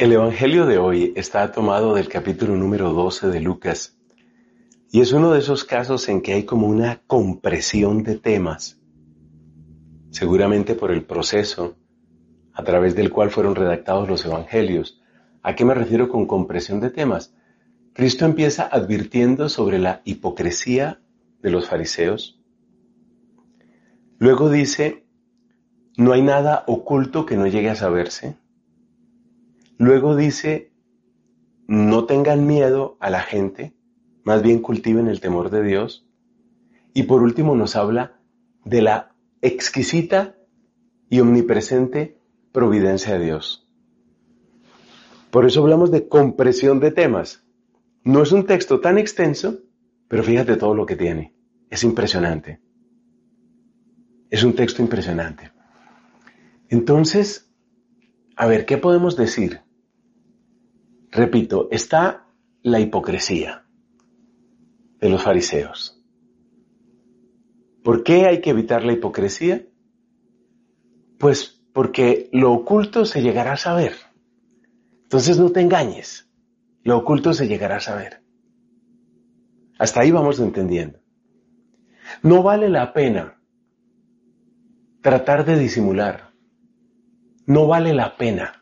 El Evangelio de hoy está tomado del capítulo número 12 de Lucas y es uno de esos casos en que hay como una compresión de temas, seguramente por el proceso a través del cual fueron redactados los Evangelios. ¿A qué me refiero con compresión de temas? Cristo empieza advirtiendo sobre la hipocresía de los fariseos. Luego dice, no hay nada oculto que no llegue a saberse. Luego dice, no tengan miedo a la gente, más bien cultiven el temor de Dios. Y por último nos habla de la exquisita y omnipresente providencia de Dios. Por eso hablamos de compresión de temas. No es un texto tan extenso, pero fíjate todo lo que tiene. Es impresionante. Es un texto impresionante. Entonces, a ver, ¿qué podemos decir? Repito, está la hipocresía de los fariseos. ¿Por qué hay que evitar la hipocresía? Pues porque lo oculto se llegará a saber. Entonces no te engañes, lo oculto se llegará a saber. Hasta ahí vamos entendiendo. No vale la pena tratar de disimular. No vale la pena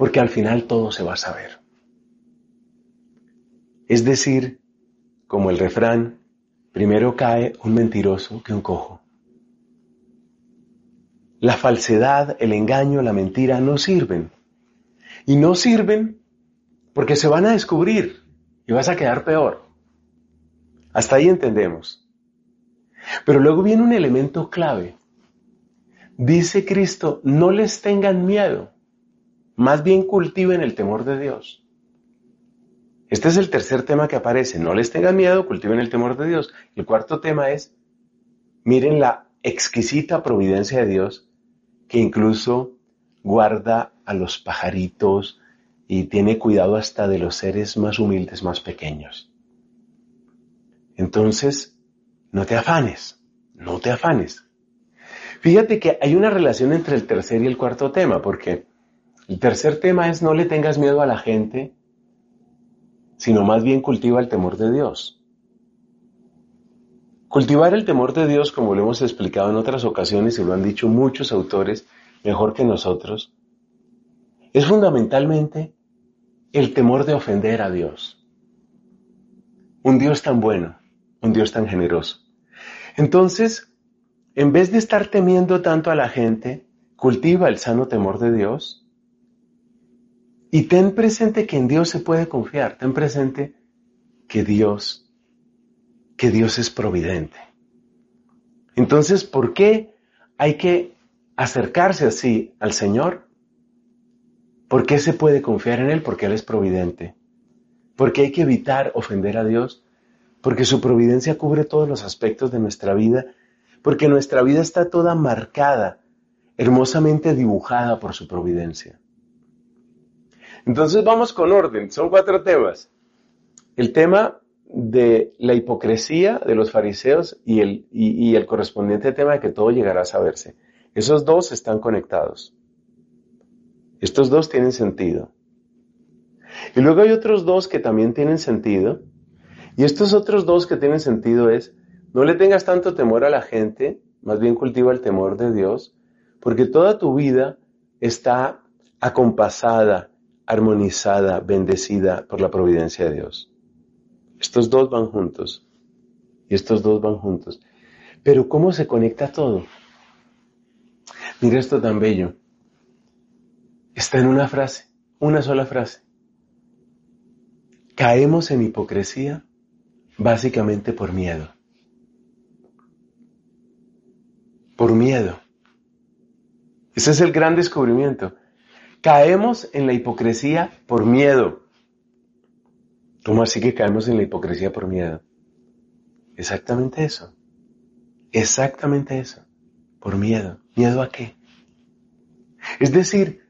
porque al final todo se va a saber. Es decir, como el refrán, primero cae un mentiroso que un cojo. La falsedad, el engaño, la mentira no sirven. Y no sirven porque se van a descubrir y vas a quedar peor. Hasta ahí entendemos. Pero luego viene un elemento clave. Dice Cristo, no les tengan miedo. Más bien cultiven el temor de Dios. Este es el tercer tema que aparece. No les tengan miedo, cultiven el temor de Dios. El cuarto tema es, miren la exquisita providencia de Dios que incluso guarda a los pajaritos y tiene cuidado hasta de los seres más humildes, más pequeños. Entonces, no te afanes, no te afanes. Fíjate que hay una relación entre el tercer y el cuarto tema, porque el tercer tema es no le tengas miedo a la gente, sino más bien cultiva el temor de Dios. Cultivar el temor de Dios, como lo hemos explicado en otras ocasiones y lo han dicho muchos autores mejor que nosotros, es fundamentalmente el temor de ofender a Dios. Un Dios tan bueno, un Dios tan generoso. Entonces, en vez de estar temiendo tanto a la gente, cultiva el sano temor de Dios y ten presente que en Dios se puede confiar, ten presente que Dios, que Dios es providente. Entonces, ¿por qué hay que acercarse así al Señor? ¿Por qué se puede confiar en Él? Porque Él es providente. ¿Por qué hay que evitar ofender a Dios? Porque su providencia cubre todos los aspectos de nuestra vida, porque nuestra vida está toda marcada, hermosamente dibujada por su providencia. Entonces vamos con orden, son cuatro temas. El tema de la hipocresía de los fariseos y el, y, el correspondiente tema de que todo llegará a saberse. Esos dos están conectados. Estos dos tienen sentido. Y luego hay otros dos que también tienen sentido. Y estos otros dos que tienen sentido es, no le tengas tanto temor a la gente, más bien cultiva el temor de Dios, porque toda tu vida está acompasada, armonizada, bendecida por la providencia de Dios. Estos dos van juntos. Y estos dos van juntos. Pero ¿cómo se conecta todo? Mira esto tan bello. Está en una frase, una sola frase. Caemos en hipocresía básicamente por miedo. Por miedo. Ese es el gran descubrimiento. Caemos en la hipocresía por miedo. ¿Cómo así que caemos en la hipocresía por miedo? Exactamente eso. Exactamente eso. Por miedo. ¿Miedo a qué? Es decir,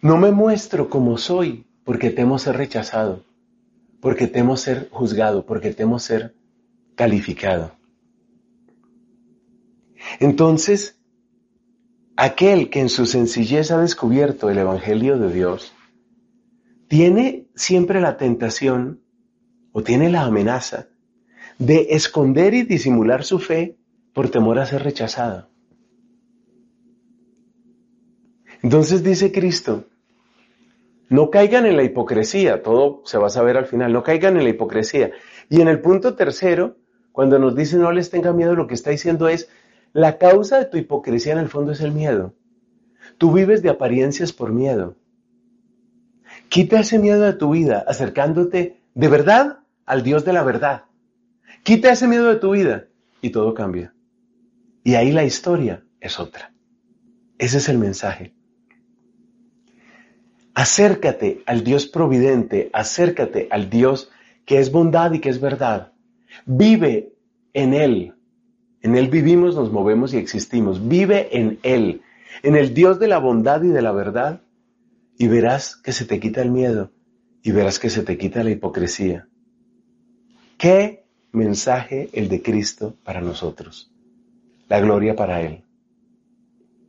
no me muestro como soy porque temo ser rechazado, porque temo ser juzgado, porque temo ser calificado. Entonces, aquel que en su sencillez ha descubierto el Evangelio de Dios, tiene siempre la tentación o tiene la amenaza de esconder y disimular su fe por temor a ser rechazado. Entonces dice Cristo, no caigan en la hipocresía, todo se va a saber al final, no caigan en la hipocresía. Y en el punto tercero, cuando nos dice no les tenga miedo, lo que está diciendo es, la causa de tu hipocresía en el fondo es el miedo. Tú vives de apariencias por miedo. Quita ese miedo de tu vida acercándote de verdad al Dios de la verdad. Quita ese miedo de tu vida y todo cambia. Y ahí la historia es otra. Ese es el mensaje. Acércate al Dios providente, acércate al Dios que es bondad y que es verdad. Vive en Él. En Él vivimos, nos movemos y existimos. Vive en Él, en el Dios de la bondad y de la verdad, y verás que se te quita el miedo y verás que se te quita la hipocresía. ¿Qué mensaje el de Cristo para nosotros? La gloria para Él.